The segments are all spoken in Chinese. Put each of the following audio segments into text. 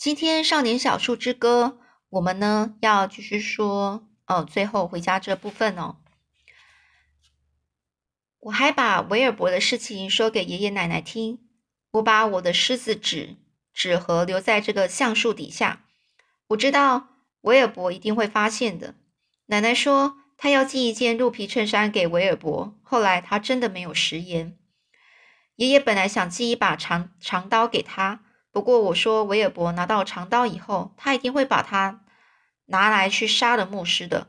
今天《少年小树之歌》，我们呢要继续说哦，最后回家这部分哦。我还把韦尔伯的事情说给爷爷奶奶听。我把我的狮子纸纸盒留在这个橡树底下。我知道韦尔伯一定会发现的。奶奶说她要寄一件鹿皮衬衫给韦尔伯，后来他真的没有食言。爷爷本来想寄一把长长刀给他。不过我说，韦尔伯拿到长刀以后，他一定会把它拿来去杀了牧师的。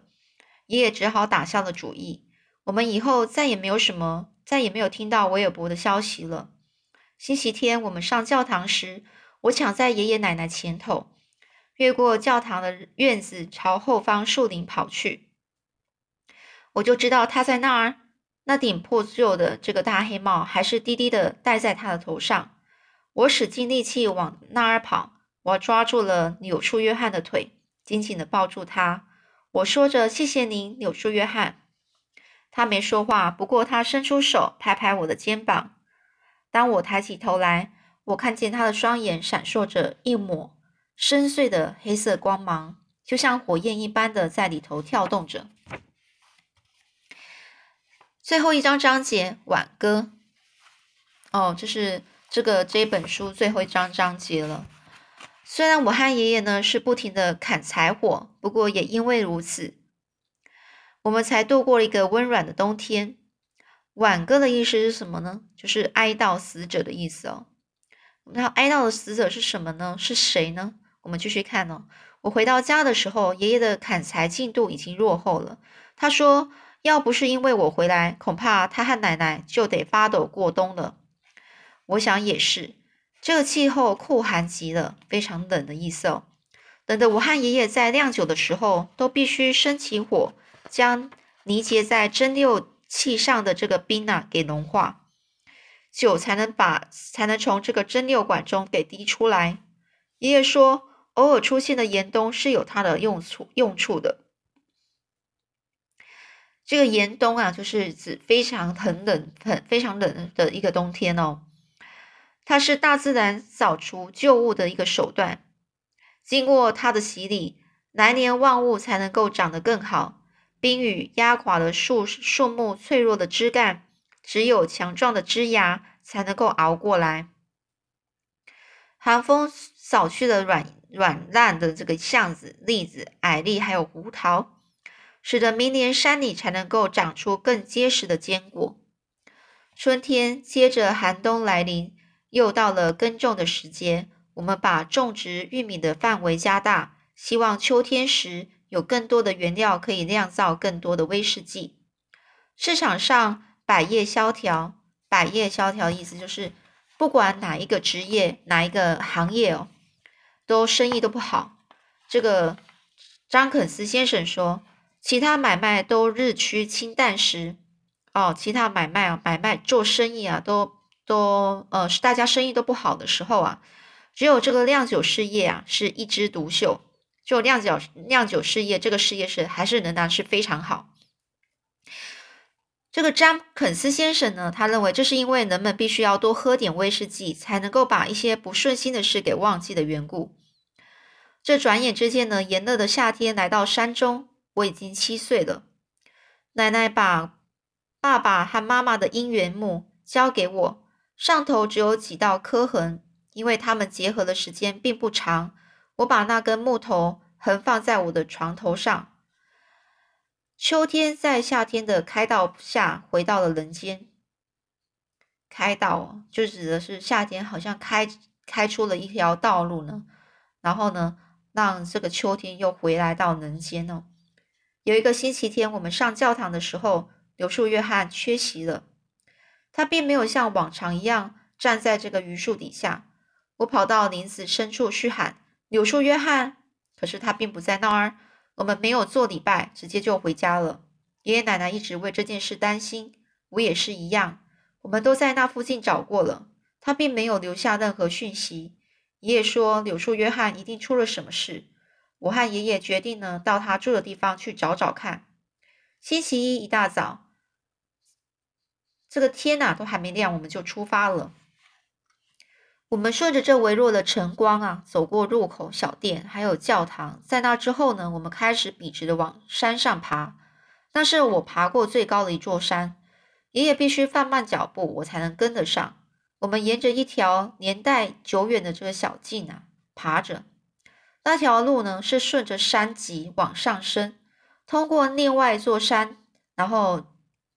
爷爷只好打消了主意。我们以后再也没有什么，再也没有听到韦尔伯的消息了。星期天我们上教堂时，我抢在爷爷奶奶前头，越过教堂的院子，朝后方树林跑去。我就知道他在那儿，那顶破旧的这个大黑帽还是低低的戴在他的头上。我使尽力气往那儿跑，我抓住了柳树约翰的腿，紧紧的抱住他。我说着：“谢谢您，柳树约翰。”他没说话，不过他伸出手拍拍我的肩膀。当我抬起头来，我看见他的双眼闪烁着一抹深邃的黑色光芒，就像火焰一般的在里头跳动着。最后一章章节挽歌。哦，这是。这个这本书最后一章章节了。虽然我和爷爷呢是不停的砍柴火，不过也因为如此，我们才度过了一个温暖的冬天。挽歌的意思是什么呢？就是哀悼死者的意思哦。那哀悼的死者是什么呢？是谁呢？我们继续看哦。我回到家的时候，爷爷的砍柴进度已经落后了。他说，要不是因为我回来，恐怕他和奶奶就得发抖过冬了。我想也是，这个气候酷寒极了，非常冷的意思哦。冷得我和爷爷在酿酒的时候，都必须生起火，将凝结在蒸馏器上的这个冰啊给融化，酒才能把才能从这个蒸馏管中给滴出来。爷爷说，偶尔出现的严冬是有它的用处用处的。这个严冬啊，就是指非常很冷、很非常冷的一个冬天哦。它是大自然扫除旧物的一个手段，经过它的洗礼，来年万物才能够长得更好。冰雨压垮了树树木脆弱的枝干，只有强壮的枝芽才能够熬过来。寒风扫去了软软烂的这个橡子、栗子、矮栗还有胡桃，使得明年山里才能够长出更结实的坚果。春天接着寒冬来临。又到了耕种的时节，我们把种植玉米的范围加大，希望秋天时有更多的原料可以酿造更多的威士忌。市场上百业萧条，百业萧条意思就是不管哪一个职业、哪一个行业哦，都生意都不好。这个张肯斯先生说，其他买卖都日趋清淡时，哦，其他买卖啊，买卖做生意啊，都。都呃是大家生意都不好的时候啊，只有这个酿酒事业啊是一枝独秀，就酿酒酿酒事业这个事业是还是仍然是非常好。这个詹肯斯先生呢，他认为这是因为人们必须要多喝点威士忌，才能够把一些不顺心的事给忘记的缘故。这转眼之间呢，炎热的夏天来到山中，我已经七岁了。奶奶把爸爸和妈妈的姻缘木交给我。上头只有几道磕痕，因为它们结合的时间并不长。我把那根木头横放在我的床头上。秋天在夏天的开道下回到了人间。开道就指的是夏天好像开开出了一条道路呢，然后呢，让这个秋天又回来到人间哦。有一个星期天，我们上教堂的时候，柳树约翰缺席了。他并没有像往常一样站在这个榆树底下。我跑到林子深处去喊：“柳树约翰！”可是他并不在那儿。我们没有做礼拜，直接就回家了。爷爷奶奶一直为这件事担心，我也是一样。我们都在那附近找过了，他并没有留下任何讯息。爷爷说柳树约翰一定出了什么事。我和爷爷决定呢，到他住的地方去找找看。星期一一大早。这个天呐，都还没亮，我们就出发了。我们顺着这微弱的晨光啊，走过入口小店，还有教堂。在那之后呢，我们开始笔直的往山上爬。那是我爬过最高的一座山。爷爷必须放慢脚步，我才能跟得上。我们沿着一条年代久远的这个小径啊爬着，那条路呢是顺着山脊往上升，通过另外一座山，然后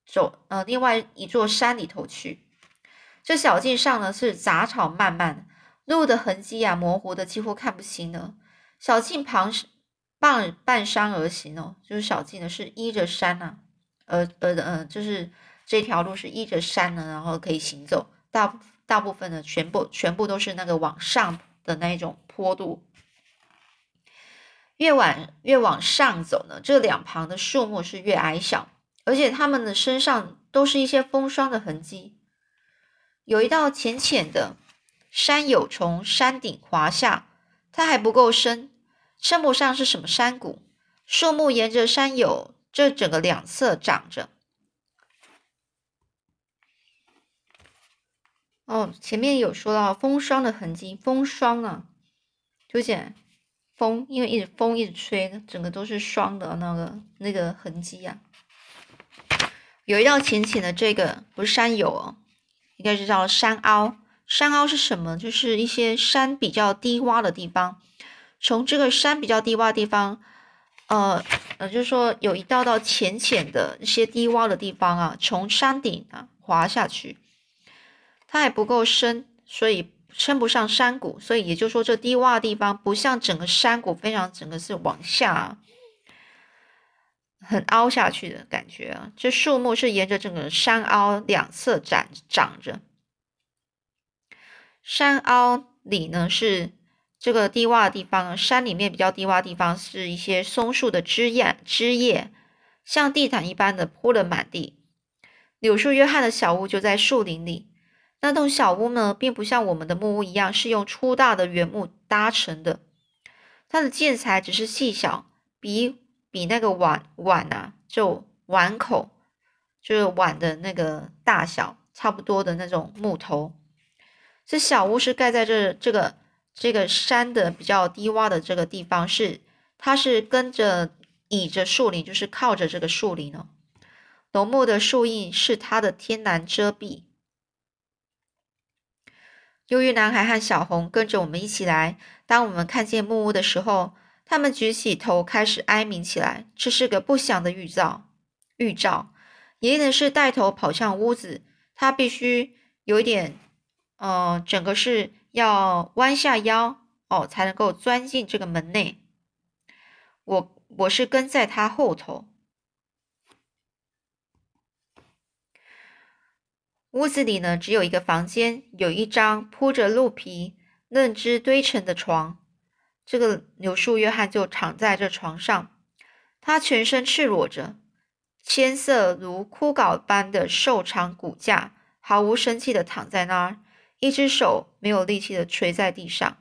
走呃另外一座山里头去。这小径上呢是杂草漫漫，路的痕迹啊模糊的几乎看不清了。小径旁是半半山而行哦，就是小径呢是依着山呐，呃呃呃，就是这条路是依着山呢，然后可以行走。大大部分的全部全部都是那个往上的那一种坡度。越往越往上走呢，这两旁的树木是越矮小，而且他们的身上都是一些风霜的痕迹。有一道浅浅的山友从山顶滑下，它还不够深，称不上是什么山谷。树木沿着山友这整个两侧长着。哦，前面有说到风霜的痕迹，风霜啊，就讲风，因为一直风一直吹，整个都是霜的那个那个痕迹啊。有一道浅浅的这个不是山友哦。应该是叫山凹，山凹是什么？就是一些山比较低洼的地方。从这个山比较低洼的地方，呃呃，就是说有一道道浅浅的一些低洼的地方啊，从山顶啊滑下去，它还不够深，所以称不上山谷。所以也就是说，这低洼的地方不像整个山谷，非常整个是往下。很凹下去的感觉啊！这树木是沿着整个山凹两侧长长着，山凹里呢是这个低洼的地方，山里面比较低洼的地方是一些松树的枝叶，枝叶像地毯一般的铺了满地。柳树约翰的小屋就在树林里，那栋小屋呢，并不像我们的木屋一样是用粗大的原木搭成的，它的建材只是细小，比。比那个碗碗啊，就碗口，就是碗的那个大小差不多的那种木头。这小屋是盖在这这个这个山的比较低洼的这个地方，是它是跟着倚着树林，就是靠着这个树林哦。浓木的树荫是它的天然遮蔽。忧郁男孩和小红跟着我们一起来。当我们看见木屋的时候。他们举起头，开始哀鸣起来。这是个不祥的预兆。预兆。爷爷呢是带头跑向屋子，他必须有一点，呃，整个是要弯下腰哦，才能够钻进这个门内。我我是跟在他后头。屋子里呢只有一个房间，有一张铺着鹿皮嫩枝堆成的床。这个柳树约翰就躺在这床上，他全身赤裸着，铅色如枯槁般的瘦长骨架，毫无生气的躺在那儿，一只手没有力气的垂在地上。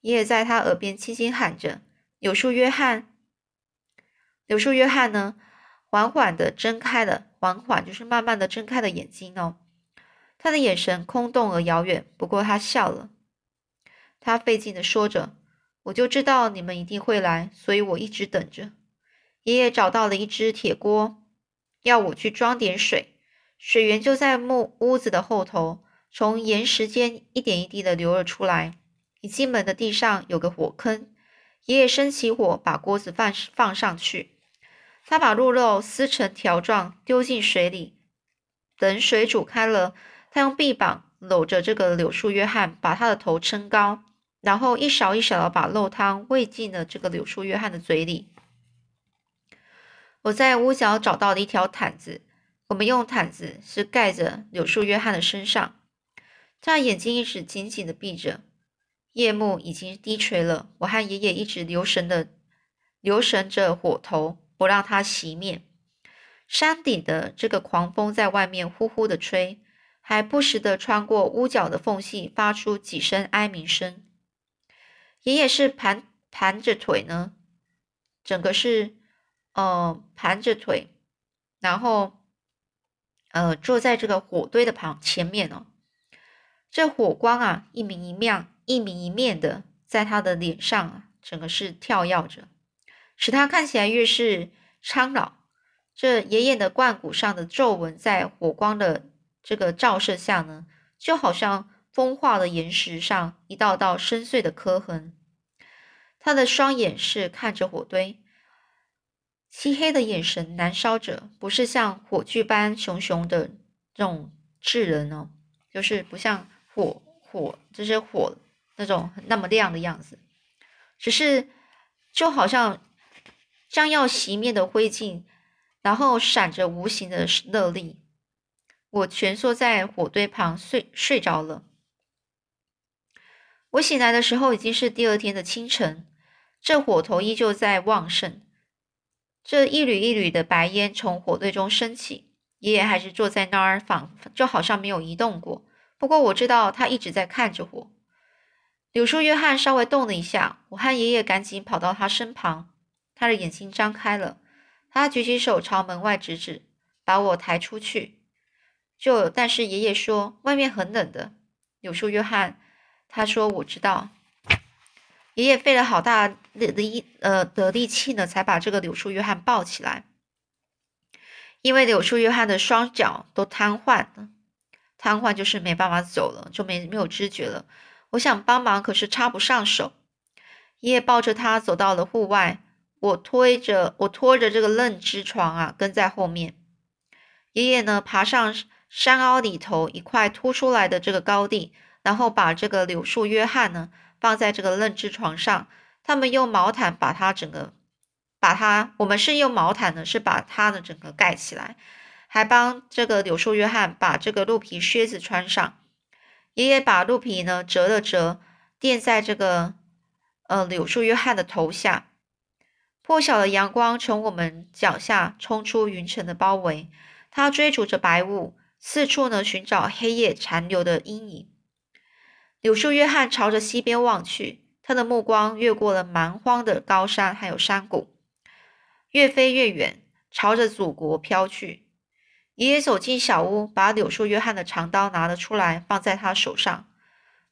爷爷在他耳边轻轻喊着：“柳树约翰。”柳树约翰呢，缓缓的睁开了，缓缓就是慢慢的睁开了眼睛哦，他的眼神空洞而遥远，不过他笑了。他费劲的说着：“我就知道你们一定会来，所以我一直等着。”爷爷找到了一只铁锅，要我去装点水。水源就在木屋子的后头，从岩石间一点一滴的流了出来。一进门的地上有个火坑，爷爷生起火，把锅子放放上去。他把鹿肉撕成条状，丢进水里。等水煮开了，他用臂膀搂着这个柳树约翰，把他的头撑高。然后一勺一勺的把肉汤喂进了这个柳树约翰的嘴里。我在屋角找到了一条毯子，我们用毯子是盖着柳树约翰的身上。他眼睛一直紧紧的闭着，夜幕已经低垂了。我和爷爷一直留神的留神着火头，不让它熄灭。山顶的这个狂风在外面呼呼的吹，还不时的穿过屋角的缝隙，发出几声哀鸣声。爷爷是盘盘着腿呢，整个是呃盘着腿，然后呃坐在这个火堆的旁前面哦。这火光啊，一明一亮，一明一面的，在他的脸上啊，整个是跳跃着，使他看起来越是苍老。这爷爷的冠骨上的皱纹，在火光的这个照射下呢，就好像风化的岩石上一道道深邃的刻痕。他的双眼是看着火堆，漆黑的眼神燃烧着，不是像火炬般熊熊的这种炙人哦，就是不像火火，就是火那种那么亮的样子，只是就好像将要熄灭的灰烬。然后闪着无形的热力，我蜷缩在火堆旁睡睡着了。我醒来的时候已经是第二天的清晨，这火头依旧在旺盛，这一缕一缕的白烟从火堆中升起。爷爷还是坐在那儿，仿就好像没有移动过。不过我知道他一直在看着我。柳树约翰稍微动了一下，我和爷爷赶紧跑到他身旁，他的眼睛张开了。他举起手朝门外指指，把我抬出去。就但是爷爷说外面很冷的。柳树约翰他说我知道。爷爷费了好大的力呃的力气呢，才把这个柳树约翰抱起来。因为柳树约翰的双脚都瘫痪了，瘫痪就是没办法走了，就没没有知觉了。我想帮忙，可是插不上手。爷爷抱着他走到了户外。我推着我拖着这个愣枝床啊，跟在后面。爷爷呢，爬上山凹里头一块凸出来的这个高地，然后把这个柳树约翰呢放在这个愣枝床上。他们用毛毯把它整个，把它，我们是用毛毯呢，是把它的整个盖起来，还帮这个柳树约翰把这个鹿皮靴子穿上。爷爷把鹿皮呢折了折，垫在这个呃柳树约翰的头下。破晓的阳光从我们脚下冲出云层的包围，它追逐着白雾，四处呢寻找黑夜残留的阴影。柳树约翰朝着西边望去，他的目光越过了蛮荒的高山，还有山谷，越飞越远，朝着祖国飘去。爷爷走进小屋，把柳树约翰的长刀拿了出来，放在他手上。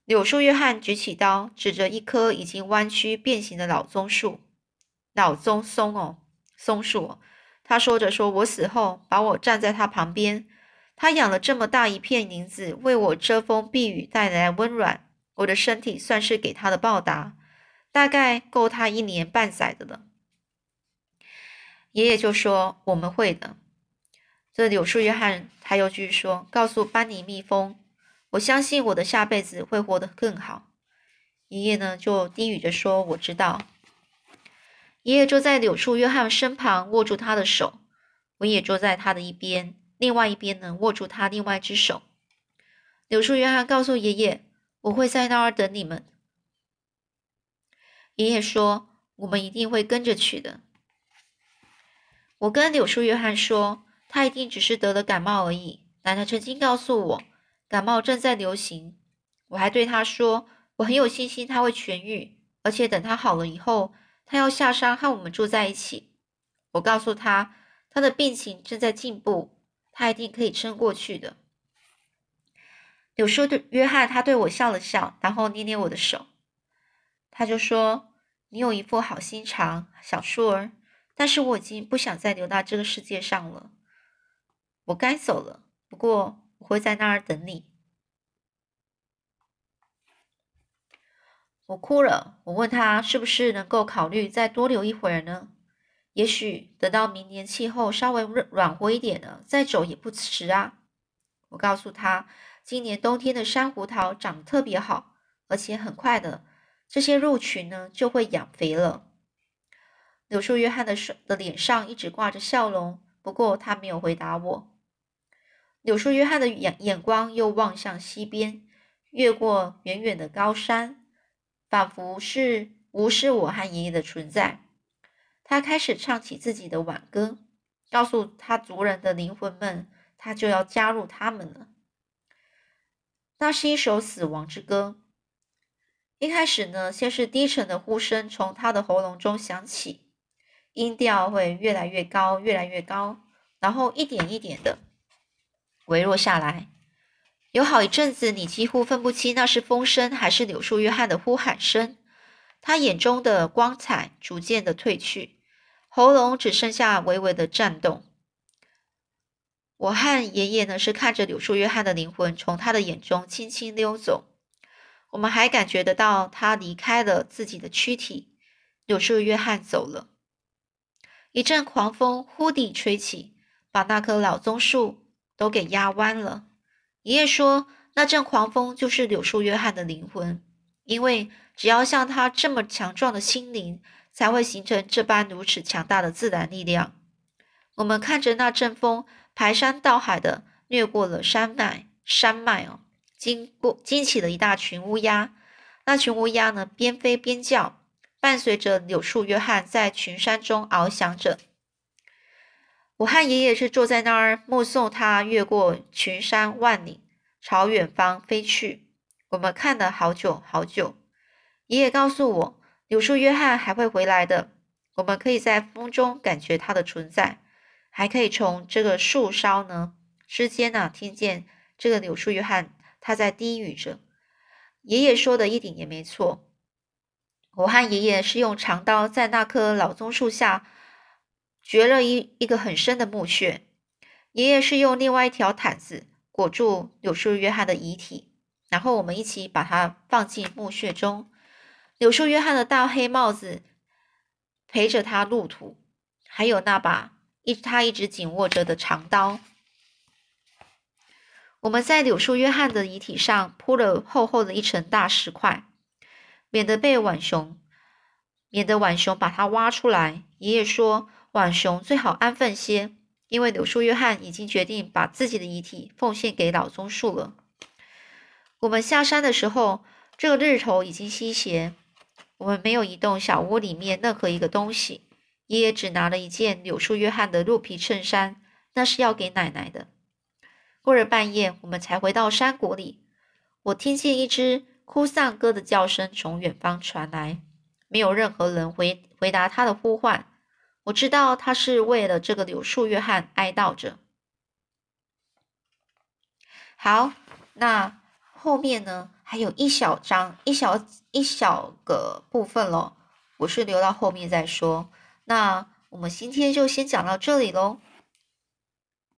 柳树约翰举起刀，指着一棵已经弯曲变形的老棕树。老棕松哦，松树。他说着说：“我死后，把我站在他旁边。他养了这么大一片林子，为我遮风避雨，带来温暖。我的身体算是给他的报答，大概够他一年半载的了。”爷爷就说：“我们会的。”这柳树约翰他又继续说：“告诉班尼蜜蜂，我相信我的下辈子会活得更好。”爷爷呢就低语着说：“我知道。”爷爷坐在柳树约翰身旁，握住他的手。我也坐在他的一边，另外一边呢，握住他另外一只手。柳树约翰告诉爷爷：“我会在那儿等你们。”爷爷说：“我们一定会跟着去的。”我跟柳树约翰说：“他一定只是得了感冒而已。”奶奶曾经告诉我，感冒正在流行。我还对他说：“我很有信心他会痊愈，而且等他好了以后。”他要下山和我们住在一起。我告诉他，他的病情正在进步，他一定可以撑过去的。柳树对约翰，他对我笑了笑，然后捏捏我的手。他就说：“你有一副好心肠，小树儿。但是我已经不想再留到这个世界上了。我该走了，不过我会在那儿等你。”我哭了。我问他是不是能够考虑再多留一会儿呢？也许等到明年气候稍微暖和一点了，再走也不迟啊。我告诉他，今年冬天的珊瑚桃长得特别好，而且很快的，这些肉群呢就会养肥了。柳树约翰的的脸上一直挂着笑容，不过他没有回答我。柳树约翰的眼眼光又望向西边，越过远远的高山。仿佛是无视我和爷爷的存在，他开始唱起自己的挽歌，告诉他族人的灵魂们，他就要加入他们了。那是一首死亡之歌。一开始呢，先是低沉的呼声从他的喉咙中响起，音调会越来越高，越来越高，然后一点一点的微弱下来。有好一阵子，你几乎分不清那是风声还是柳树约翰的呼喊声。他眼中的光彩逐渐的褪去，喉咙只剩下微微的颤动。我和爷爷呢，是看着柳树约翰的灵魂从他的眼中轻轻溜走。我们还感觉得到他离开了自己的躯体。柳树约翰走了。一阵狂风忽地吹起，把那棵老棕树都给压弯了。爷爷说，那阵狂风就是柳树约翰的灵魂，因为只要像他这么强壮的心灵，才会形成这般如此强大的自然力量。我们看着那阵风排山倒海的掠过了山脉，山脉哦，经过惊起了一大群乌鸦。那群乌鸦呢，边飞边叫，伴随着柳树约翰在群山中翱翔着。我和爷爷是坐在那儿目送他越过群山万里，朝远方飞去。我们看了好久好久。爷爷告诉我，柳树约翰还会回来的。我们可以在风中感觉他的存在，还可以从这个树梢呢之间呢听见这个柳树约翰他在低语着。爷爷说的一点也没错。我和爷爷是用长刀在那棵老棕树下。掘了一一个很深的墓穴，爷爷是用另外一条毯子裹住柳树约翰的遗体，然后我们一起把它放进墓穴中。柳树约翰的大黑帽子陪着他路途，还有那把一他一直紧握着的长刀。我们在柳树约翰的遗体上铺了厚厚的一层大石块，免得被浣熊，免得浣熊把它挖出来。爷爷说。浣熊最好安分些，因为柳树约翰已经决定把自己的遗体奉献给老棕树了。我们下山的时候，这个日头已经西斜。我们没有移动小屋里面任何一个东西。爷爷只拿了一件柳树约翰的鹿皮衬衫，那是要给奶奶的。过了半夜，我们才回到山谷里。我听见一只哭丧歌的叫声从远方传来，没有任何人回回答他的呼唤。我知道他是为了这个柳树约翰哀悼着。好，那后面呢还有一小章一小一小个部分咯，我是留到后面再说。那我们今天就先讲到这里喽。